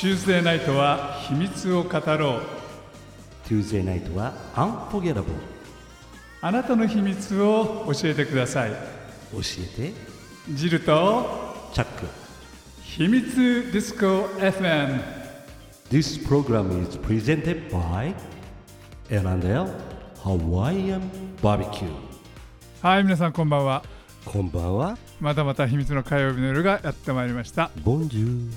Tuesday ナイトは秘密を語ろう Tuesday ナイトは Unforgettable あなたの秘密を教えてください教えてジルとチャック秘密ディスコ FM This program is presented by L&L Hawaiian Barbecue はい皆さんこんばんはこんばんは。またまた秘密の火曜日の夜がやってまいりました。ボンジュ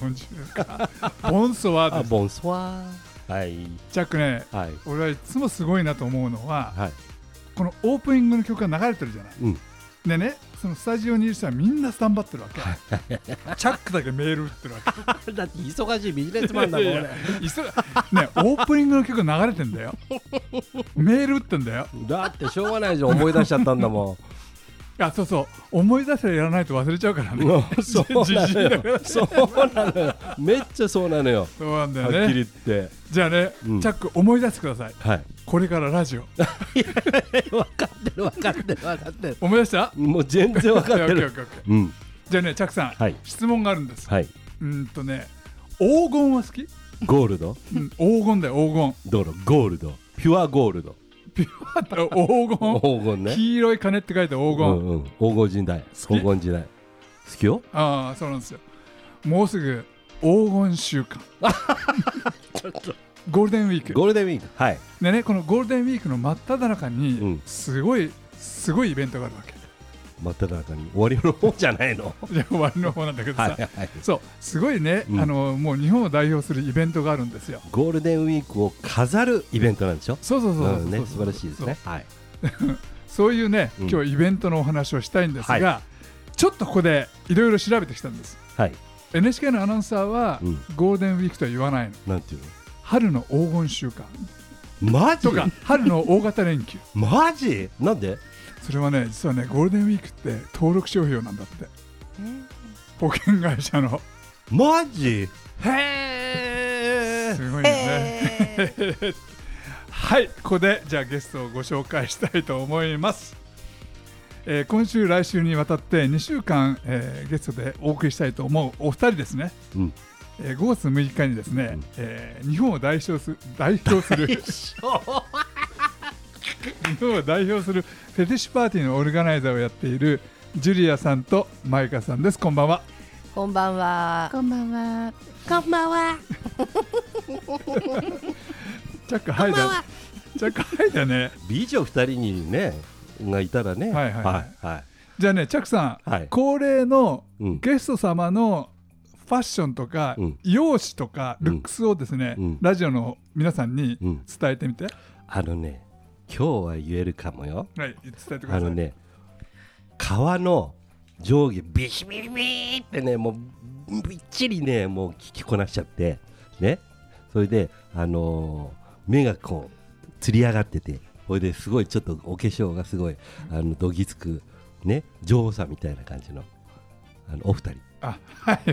ボンジュールか。ボンソワあです。ボンソワはい。チャックねはい。俺はいつもすごいなと思うのははい。このオープニングの曲が流れてるじゃない。うん。でねそのスタジオにいる人はみんなスタンバってるわけ。チャックだけメール打ってるわけ。だって忙しいビジネスマンだもんいやい俺や急いね オープニングの曲流れてんだよ。メール打ってんだよ。だってしょうがないじゃん。思い出しちゃったんだもあそうそう。思い出せらやらないと忘れちゃうからね。んそうじなのよ そうなのよ。めっちゃそうなのよ。そうなんだよはっきりね言って。じゃあね、うん。チャック思い出してください。はい。これからラジオ。分かってる分かってる分かってる。思い出した？もう全然分かってる。うん。じゃあねチャックさん、はい。質問があるんです、はい。うんとね黄金は好き、ゴールド？うん、黄金だよ黄金。どうゴールド。ピュアゴールドピュア黄金。黄金ね。黄色い鐘って書いて黄金、うんうん。黄金時代。黄金時代。好きよ。ああそうなんですよ。もうすぐ黄金週間。ゴールデンウィーク。ゴールデンウィーク。はい。でねこのゴールデンウィークの真っ只中に、うん。すごいすごいイベントがあるわけ真っ只中に終わりの方じゃないの？いや終わりの方なんだけどさ、はいはい。そうすごいね、うん。あのもう日本を代表するイベントがあるんですよ。ゴールデンウィークを飾るイベントなんでしょ？そうそうそうそう、うんね素晴らしいですね。はい。そういうね、うん。今日イベントのお話をしたいんですが、はちょっとここでいろいろ調べてきたんです。はい。NHK のアナウンサーは、うん。ゴールデンウィークとは言わないの。なんていう春の黄金週間。のマジ？とか春の大型連休。マジ？なんで？それはね実はねゴールデンウィークって登録商標なんだって。保険会社の。マジ？へすごいよね。はいここでじゃあゲストをご紹介したいと思います、えー今週来週にわたって2週間、えーゲストでお送りしたいと思うお二人ですね、うん。えー5月6日にですね、うん。えー日本を代表す代表する日本を代表するフェティッシュパーティーのオルガナイザーをやっているジュリアさんとマイカさんです。こんばんは。こんばんは。こんばんは。こんばんは。チャックはいだチャックは。いだね。美女二人にねがいたらね。はいはいはい。はいはい。じゃあねチャックさん、はい。恒例のうん。ゲスト様のファッションとか、うん。容姿とかルックスをですね、うん。ラジオの皆さんにうん。伝えてみて、あのね今日は言えるかもよ。はい伝えてください。あのね川の上下ビシビリビーってねもうびっちりねもう聞きこなしちゃってね。それであのー目がこうつり上がっててそれですごいちょっとお化粧がすごいあのどぎつくね女王さんみたいな感じのあのお二人。あはい。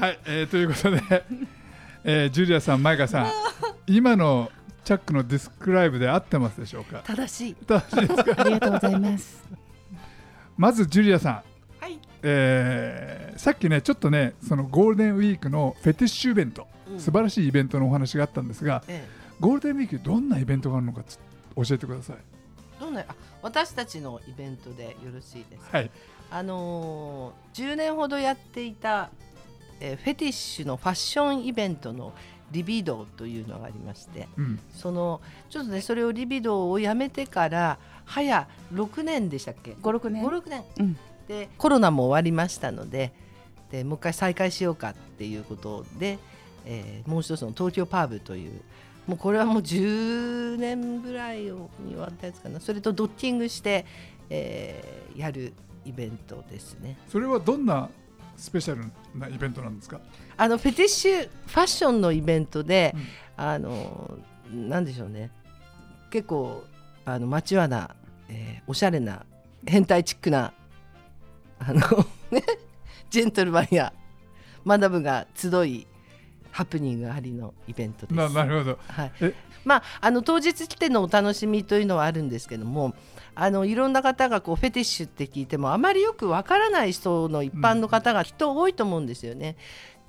はい、えーということで、えージュリアさんマイカさん今のチャックのディスクライブで合ってますでしょうか？正しい。正しいですか？ありがとうございます。まずジュリアさんはい。えーさっきねちょっとねそのゴールデンウィークのフェティッシュイベント、うん素晴らしいイベントのお話があったんですがえゴールデンウィークどんなイベントがあるのかつ教えてくださいえ、どんなあ私たちのイベントでよろしいですか？はいあのー、10年ほどやっていた、えーフェティッシュのファッションイベントのリビドーというのがありましてうん。そのちょっとねそれをリビドーをやめてから早6年でしたっけ？五六年。56年。うん。でコロナも終わりましたのででもう一回再開しようかっていうことで、えーもう一つの東京パーブというもうこれはもう10年ぐらいに終わったやつかな。それとドッキングして、えーやるイベントですね。それはどんなスペシャルなイベントなんですか？あのフェティッシュファッションのイベントで、うん。あのなんでしょうね。結構あの街はな、えーおしゃれな変態チックなあの ねジェントルマンやマダムが集いハプニングありのイベントです。ななるほど。はい。え、まああの当日来てのお楽しみというのはあるんですけどもあのいろんな方がこうフェティッシュって聞いてもあまりよくわからない人の一般の方がきっと多いと思うんですよね。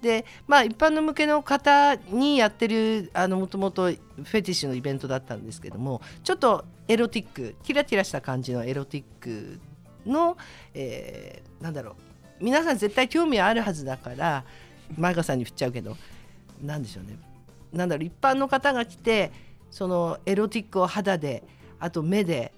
でまあ、一般の向けの方にやってるもともとフェティッシュのイベントだったんですけどもちょっとエロティックキラキラした感じのエロティックの、えーなんだろう皆さん絶対興味あるはずだから前川さんに振っちゃうけどなんでしょうねなんだろう一般の方が来てそのエロティックを肌であと目で、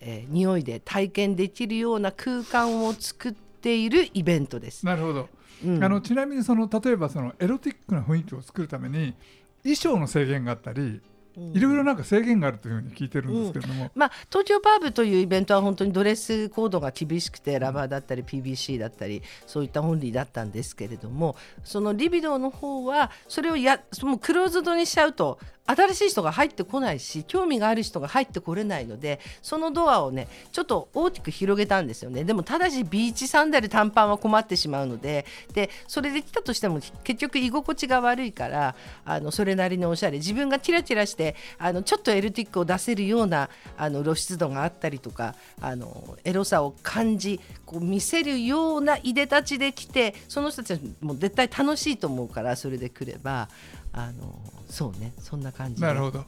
えー匂いで体験できるような空間を作っているイベントです。なるほど、うんあのちなみにその例えばそのエロティックな雰囲気を作るために衣装の制限があったりうんいろいろなんか制限があるというふうに聞いてるんですけれども、まあ、東京パーブというイベントは本当にドレスコードが厳しくてラバーだったり PBC だったりそういったオンリーだったんですけれどもそのリビドーの方はそれをやもうクローズドにしちゃうと新しい人が入ってこないし興味がある人が入ってこれないのでそのドアをねちょっと大きく広げたんですよね。でもただしビーチサンダル短パンは困ってしまうのででそれで来たとしても結局居心地が悪いからあのそれなりのおしゃれ自分がキラキラしてあのちょっとエルティックを出せるようなあの露出度があったりとかあのエロさを感じこう見せるようないでたちで来てその人たちはもう絶対楽しいと思うからそれで来ればあのそうねそんな感じでなるほど。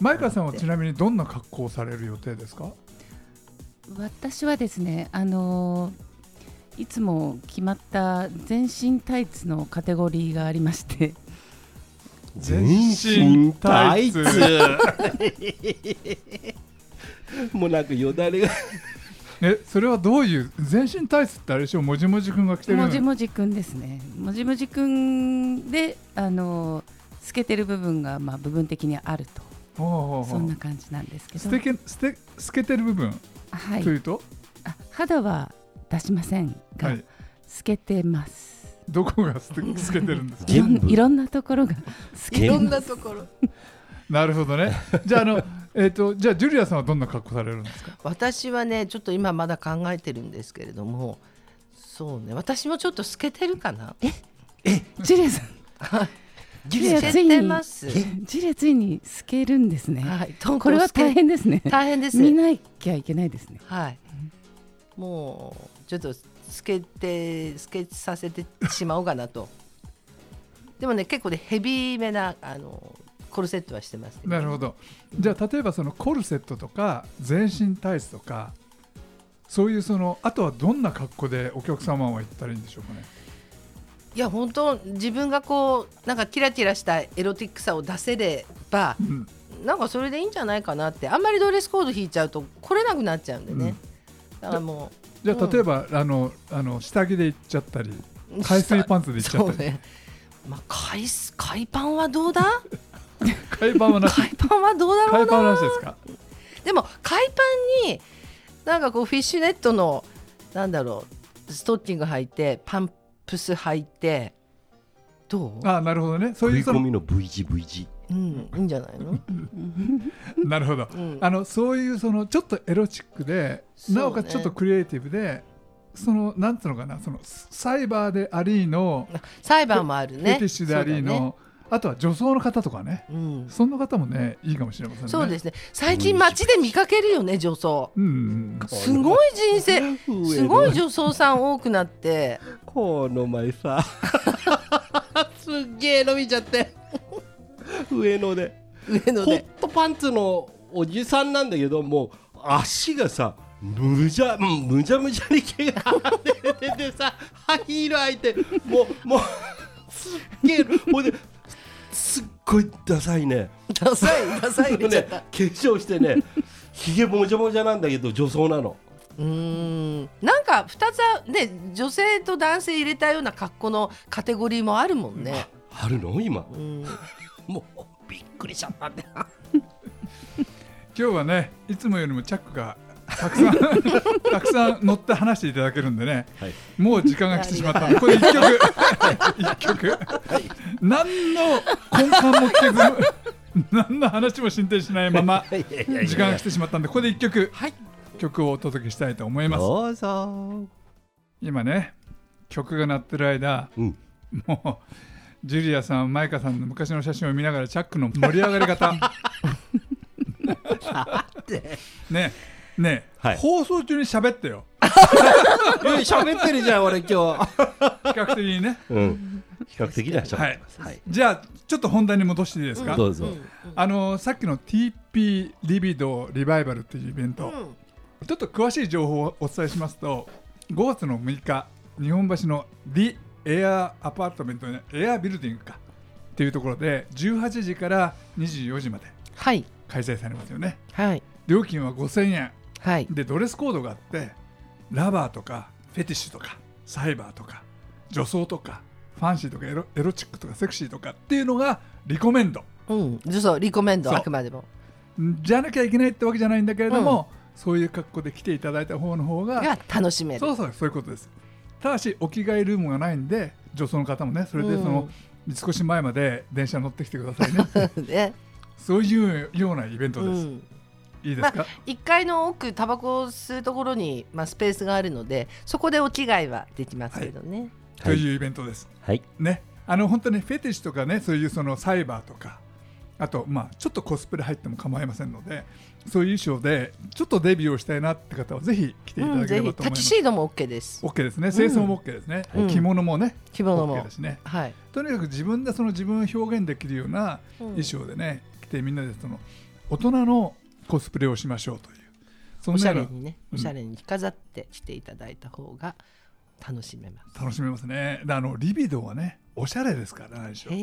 前川さんはちななみにどんな格好をされる予定ですか？私はですねあのーいつも決まった全身タイツのカテゴリーがありまして全身タイツ。もうなんかよだれが。えそれはどういう全身タイツってあれでしょもじもじくんが着てるもじもじくんですね。もじもじくんであのー透けてる部分がまあ部分的にあると。そんな感じなんですけど。捨てけ透けてる部分？はい。というと、あ肌は出しませんが、はい、透けてますどこが透けてるんですか？いろんいろんなところが透けいろんなところ。なるほどね。じゃああのえっ、とじゃあジュリアさんはどんな格好されるんですか？私はねちょっと今まだ考えてるんですけれどもそうね私もちょっと透けてるかな。すジュリアさん。ジュリア透けついにてます。ジュリアついに透けるんですね、はいとこれは大変ですね。大変です。見なきゃいけないですね。はい。もうちょっと透けて透けさせてしまおうかなと。でもね結構ねヘビーめなあのコルセットはしてます、ね、なるほど。じゃあ例えばそのコルセットとか全身タイツとかそういうそのあとはどんな格好でお客様は行ったらいいんでしょうかね？いや本当自分がこうなんかキラキラしたエロティックさを出せればうん。なんかそれでいいんじゃないかなってあんまりドレスコード引いちゃうと来れなくなっちゃうんでね、だからもじゃあ例えば、あのあの下着で行っちゃったりう海水パンツで行っちゃったり、そうね。まあ海す海パンはどうだ？海パンはなし。海パンはどうだろう海パンはななしですか？でも海パンになんかこうフィッシュネットのなんだろうストッキング履いてパンプス履いてどう？あなるほどね。そう食いそのいう込みの V 字 V 字うん。いいんじゃないの、なるほど。うん、あのそういうそのちょっとエロチックで、ね。なおかつちょっとクリエイティブでそのなんつうのかなそのサイバーでありの、裁判もあるフねェティッシュでありの、ね。あとは女装の方とかね。うん、そんな方もねいいかもしれませんね。そうですね。最近街で見かけるよね女装。うん。うんすごい人生すごい女装さん多くなって。この前さ。すっげえ伸びちゃって上野で。ホッ上野で。トパンツのおじさんなんだけどもう足がさむじゃうんむじゃむじゃに毛が出ててさハイヒール履いてもうもうすっげえほいですっごいダサいね。ダサいダサいねた化粧してねひげもじゃもじゃなんだけど女装なの。うーん。なんか2つはね女性と男性入れたような格好のカテゴリーもあるもんね。あるの？今。うん、もうびっくりしちゃったんだよ。今日はねいつもよりもチャックがたくさん たくさん乗って話していただけるんでね、はい。もう時間が来てしまったのでこれ一曲。一曲、何の根幹も聞けず何の話も進展しないまま時間が来てしまったんでここで一曲、はい。曲をお届けしたいと思います。どうぞ。今ね曲が鳴ってる間うん。もうジュリアさん、マイカさんの昔の写真を見ながらチャックの盛り上がり方。ねね、はい。放送中に喋ってよ。喋ってるじゃん俺今日。比較的にね。うん。比較的には喋ってます。はい。じゃあちょっと本題に戻していいですか？どうぞ。あのさっきの TP リビドリバイバルっていうイベント、ちょっと詳しい情報をお伝えしますと5月の6日日本橋の The Air アパートメントねエアビルディングかっていうところで18時から24時まではい。開催されますよね。はい。料金は5000円。はい。でドレスコードがあってラバーとかフェティッシュとかサイバーとか女装とかファンシーとかエロエロチックとかセクシーとかっていうのがリコメンド。うん。そうリコメンドあくまでも。じゃなきゃいけないってわけじゃないんだけれども、そういう格好で来ていただいた方の方がが楽しめる。そうそうそういうことですただしお着替えルームがないんで女装の方もねそれでその、少し前まで電車乗ってきてくださいね。ね。そういうようなイベントです、うん。いいですか、1階の奥タバコを吸うところに、まあ、スペースがあるのでそこでお着替えはできますけどね、というイベントです。はい。ね。あの本当にフェティッシュとかねそういうそのサイバーとかあとまあちょっとコスプレ入っても構いませんのでそういう衣装でちょっとデビューをしたいなって方はぜひ来ていたうん、だければと思います、キシードも OK です。OK ですね。清掃も OK ですね、うん。着物もね着物も。OK ですね。はい、とにかく自分でその自分を表現できるようなうん。衣装でね、着てみんなでその大人のコスプレをしましょうという。そおしゃれにね、うん。おしゃれに着飾って着ていただいた方が楽しめます。楽しめますね。であのリビドーはねおしゃれですからし。は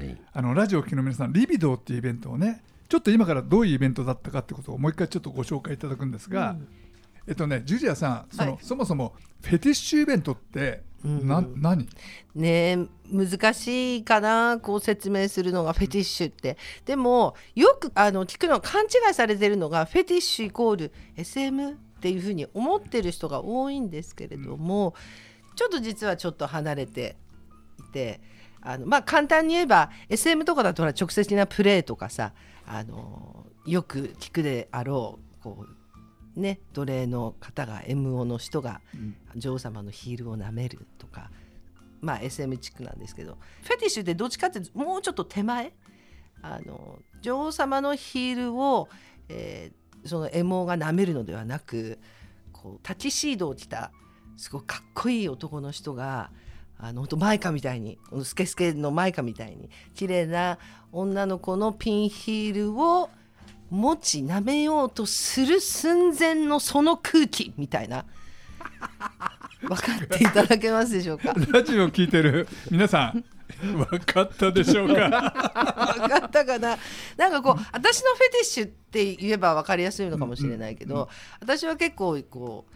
い。あのラジオを聴きの皆さんリビドーっていうイベントをねちょっと今からどういうイベントだったかってことをもう一回ちょっとご紹介いただくんですが、うん。えっとねジュリアさんその、はい。そもそもフェティッシュイベントってな、うん。何？ねえ難しいかなこう説明するのがフェティッシュって。でもよくあの聞くの勘違いされてるのがフェティッシュイコール SM っていうふうに思ってる人が多いんですけれども、ちょっと実はちょっと離れていてあのまあ簡単に言えば SM とかだと直接的なプレーとかさあのよく聞くであろうこうね奴隷の方が MO の人が女王様のヒールを舐めるとかまあ SM チックなんですけどフェティッシュってどっちかってもうちょっと手前あの女王様のヒールを、えーその MO が舐めるのではなくこうタキシードを着たすごいかっこいい男の人があの本当マイカみたいにスケスケのマイカみたいに綺麗な女の子のピンヒールを持ち舐めようとする寸前のその空気みたいな。分かっていただけますでしょうか？ラジオを聞いてる。皆さん分かったでしょうか？分かったかな？なんかこう私のフェティッシュって言えば分かりやすいのかもしれないけど、私は結構こ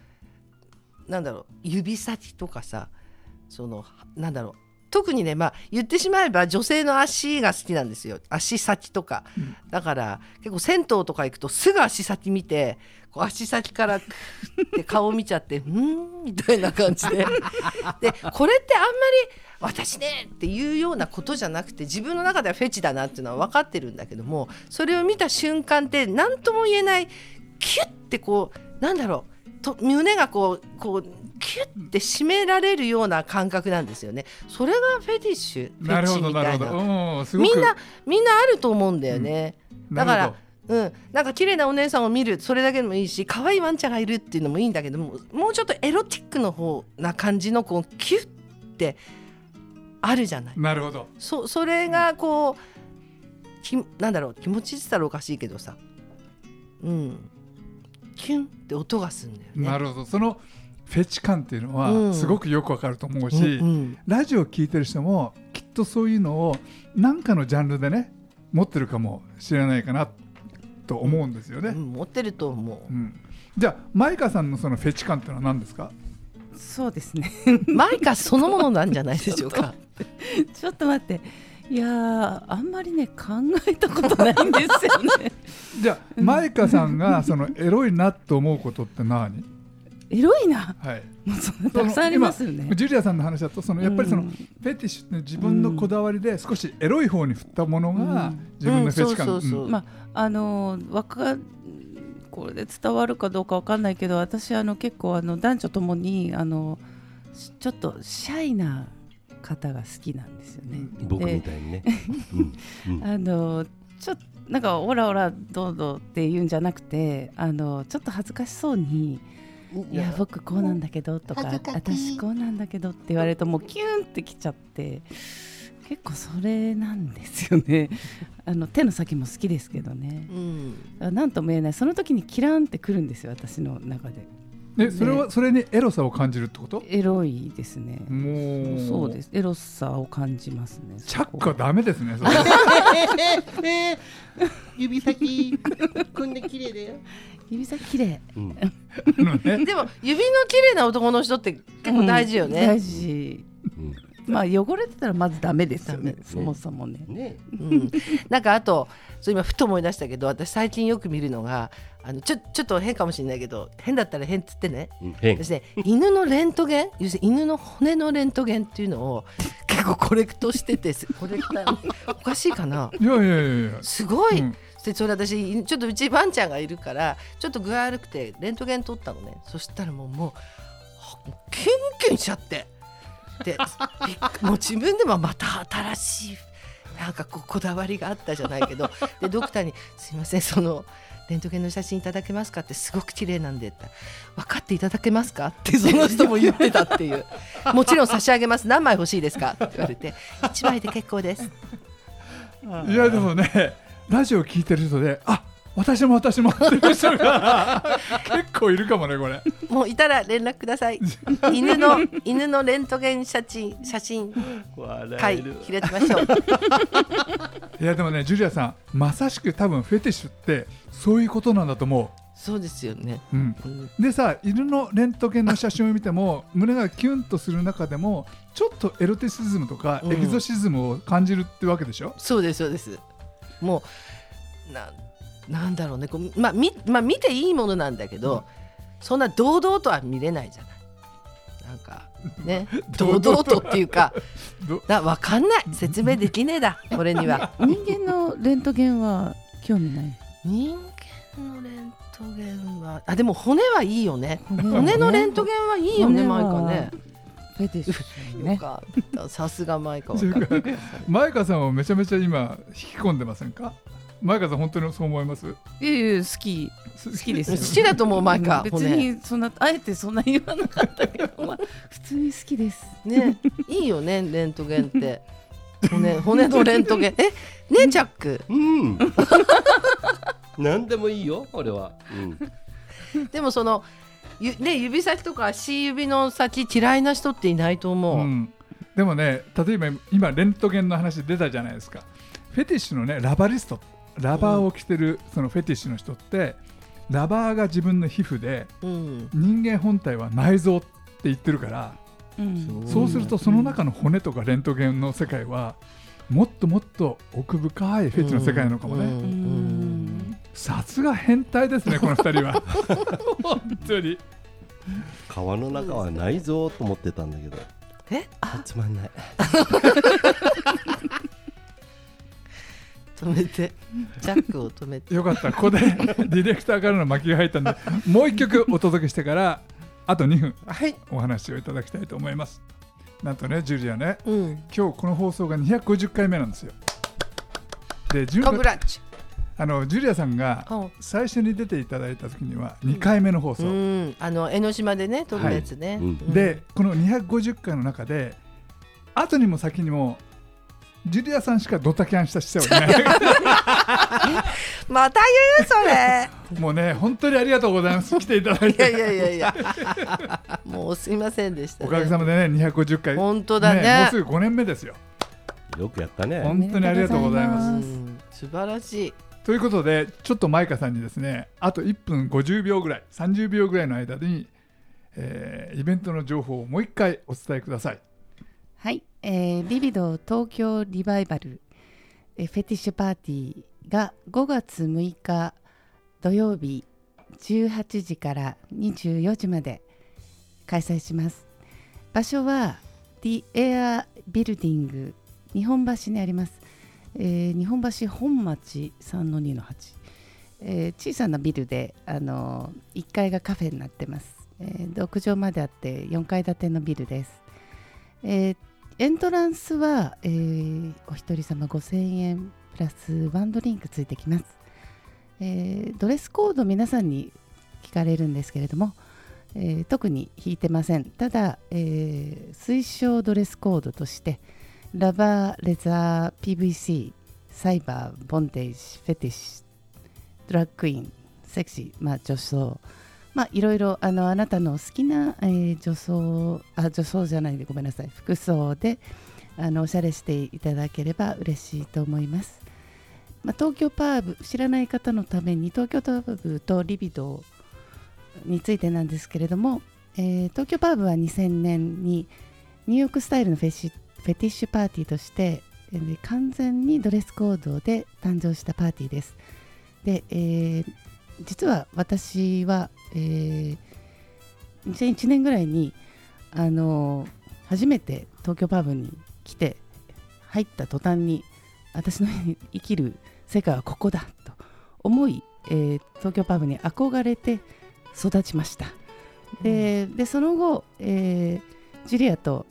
うなんだろう指先とかさそのなんだろう。特にねまあ言ってしまえば女性の足が好きなんですよ。足先とか、だから結構銭湯とか行くとすぐ足先見てこう足先からって顔見ちゃってうーんみたいな感じで。でこれってあんまり私ねっていうようなことじゃなくて自分の中ではフェチだなっていうのは分かってるんだけどもそれを見た瞬間って何とも言えないキュッてこうなんだろう。と胸がこうこうキュッて締められるような感覚なんですよね。それがフェティッシュフなるほェチみたいど。なみんなみんなあると思うんだよね、だからうん、なんか綺麗なお姉さんを見るそれだけでもいいし可愛いワンちゃんがいるっていうのもいいんだけどももうちょっとエロティックの方な感じのこうキュッてあるじゃない。どなるほど。そそれがこうきなんだろう気持ちいいって言ったらおかしいけどさ。うん。キュンって音がするんだよね。なるほど。そのフェチ感っていうのうん。はすごくよくわかると思うし、うんうん。ラジオを聞いてる人もきっとそういうのを何かのジャンルでね持ってるかもしれないかなと思うんですよね。うん持ってると思う。ん。じゃあマイカさんのそのフェチ感っていうのは何ですか？そうですね。う。マイカそのものなんじゃないでしょうか。ちょっと待って。いやーあんまりね考えたことないんですよね。じゃあマイカさんがそのエロいなと思うことって何、エロいな。はい、もうそんなたくさんありますよね。今ジュリアさんの話だとそのやっぱりそのうん。フェティッシュって自分のこだわりで少しエロい方に振ったものがうん。自分のフェチ感、うんそうそうそう。うん。まああのーわかこれで伝わるかどうかわかんないけど私あの結構あの男女ともにあのしちょっとシャイな方が好きなんですよね。僕みたいにね。あのちょっとなんかオラオラどうぞって言うんじゃなくてあのちょっと恥ずかしそうに「いや僕こうなんだけど」とか「私こうなんだけど」って言われるともうキュンってきちゃって結構それなんですよね。あの手の先も好きですけどね。うん。あなんとも言えない。その時にキランってくるんですよ私の中で。でそれはそれにエロさを感じるってこと？エロいですね。もう。そうです。エロさを感じますねチャックはダメですねそれ。え ー 指先こんな綺麗だよ。指先綺麗。うん。ね でも指の綺麗な男の人って結構大事よね。うん大。事。うん。まあ汚れてたらまずダメですよねダメそもそもね。ね。うん、なんかあとそう今ふと思い出したけど私最近よく見るのがあのちょちょっと変かもしれないけど変だったら変っつってね。うん変。私ね犬のレントゲン要するに犬の骨のレントゲンっていうのを結構コレクトしててコレクターおかしいかな？いやいやいやいや。すごい、うんでそれ私ちょっとうちワンちゃんがいるからちょっと具合悪くてレントゲン取ったのねそしたらもうもうキュンキュンしちゃってでもう自分でもまた新しいなんかここだわりがあったじゃないけどでドクターに「すいませんそのレントゲンの写真いただけますか?」ってすごく綺麗なんでって「分かっていただけますか?」ってその人も言ってたっていう「もちろん差し上げます何枚欲しいですか?」って言われて「1枚で結構です」いやでもねラジオ聞いてる人であ私も私もっていう人が結構いるかもねこれ。もういたら連絡ください。犬の犬のレントゲン写真写真。会開きましょう。いやでもねジュリアさんまさしく多分フェティッシュってそういうことなんだと思そうですよね。う、うん、うん。でさ犬のレントゲンの写真を見ても胸がキュンとする中でもちょっとエロティシズムとかうん。エキゾシズムを感じるってわけでしょ、そうですそうです。もうななんだろうねこうまあみまあ見ていいものなんだけど、そんな堂々とは見れないじゃない。なんか ね堂々とっていうか どだわかんない説明できねえだこれには。人間のレントゲンは興味ない？人間のレントゲンはあでも骨はいいよね。骨骨のレントゲンはいいよねマイカね。フェティッシュね。よかった。さすがマイカっていうかマイカさんをめちゃめちゃ今引き込んでませんか？マイカさん本当にそう思います？いやいや好き。好好きですよ。好きだと思うマイカ。別骨にそんなあえてそんな言わなかったけど、まあ、普通に好きです。ね。いいよねレントゲンって。骨骨のレントゲン。え？ねチャック。うん。何でもいいよ俺は、うん、でもそのゆね指先とか足指の先嫌いな人っていないと思う、うん、でもね例えば今レントゲンの話出たじゃないですか。フェティッシュのねラバリスト。ラバーを着てるそのフェティッシュの人ってラバーが自分の皮膚でうん。人間本体は内臓って言ってるからうん。そうするとその中の骨とかレントゲンの世界はもっともっと奥深いフェチの世界なのかもね、うん。うんさすが変態ですねこの2人は。本当に。皮の中はないぞと思ってたんだけど。え？あ？つまんない。止めて。チャックを止めて。よかった。ここで ディレクターからの巻きが入ったんでもう一曲お届けしてからあと2分。はい。お話をいただきたいと思います。なんとねジュリアね。うん。今日この放送が250回目なんですよ。でジュコングラッチあのジュリアさんがう。ん最初に出ていただいた時には2回目の放送、うん。あの江ノ島でね撮るやつね、はい。うん。うん。でこの250回の中で後にも先にもジュリアさんしかドタキャンした人はいない。また言うそれ。もうね本当にありがとうございます。来ていただいいやいてやいやいや。もうすいませんでした、ね、おかげさまでね250回。本当だね。もうすぐ5年目ですよ。よくやったね。本当にありがとうございます。素晴らしいということでちょっとマイカさんにですねあと1分50秒ぐらい30秒ぐらいの間に、えーイベントの情報をもう一回お伝えください。はい、えービビド東京リバイバル、えーフェティッシュパーティーが5月6日土曜日18時から24時まで開催します。場所は The Air Building 日本橋にあります、えー日本橋本町3の2の8、えー小さなビルで、あのー1階がカフェになってます、えー屋上まであって4階建てのビルです。えーエントランスは、えーお一人様5000円プラスワンドリンクついてきます、えードレスコード皆さんに聞かれるんですけれども、えー特に引いてません。ただ、えー推奨ドレスコードとしてラバーレザー PVC サイバーボンテージフェティッシュドラッグクイーンセクシー、まあ、女装。まあいろいろあのあなたの好きな、えー女装あ女装じゃないでごめんなさい。服装であのおしゃれしていただければ嬉しいと思います、まあ、東京パーブ知らない方のために東京パーブとリビドについてなんですけれども、えー東京パーブは2000年にニューヨークスタイルのフェシフェティッシュパーティーとして、えー完全にドレスコードで誕生したパーティーです。で、えー実は私は、えー2001年ぐらいにあの初めて東京パーブに来て入った途端に私の生きる世界はここだと思い、えー東京パーブに憧れて育ちました。ででその後、えージュリアと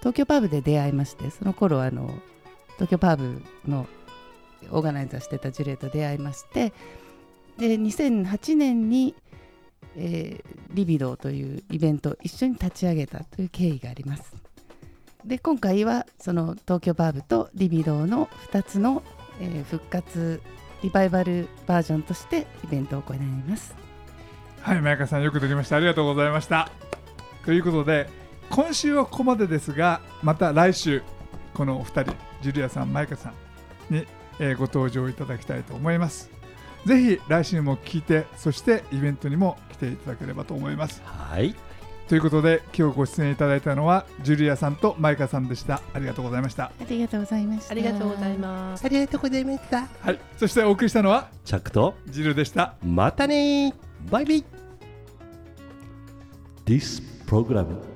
東京パーブで出会いましてその頃あの東京パーブのオーガナイザーしてたジュリアと出会いましてで2008年に、えーリビドーというイベントを一緒に立ち上げたという経緯がありますで今回はその東京パーブとリビドーの2つの、えー復活リバイバルバージョンとしてイベントを行いますはい、前川さんよくできました。ありがとうございました。ということで、今週はここまでですが、また来週、このお二人、ジュリアさん、前川さんに、えーご登場いただきたいと思います。ぜひ来週も聞いて、そしてイベントにも来ていただければと思います。はいということで、今日ご出演いただいたのは、ジュリアさんと前川さんでした。ありがとうございました。ありがとうございましたありがとうございますありがとうございましたはい、そしてお送りしたのは、チャックとジルでした。またねバイバイ This program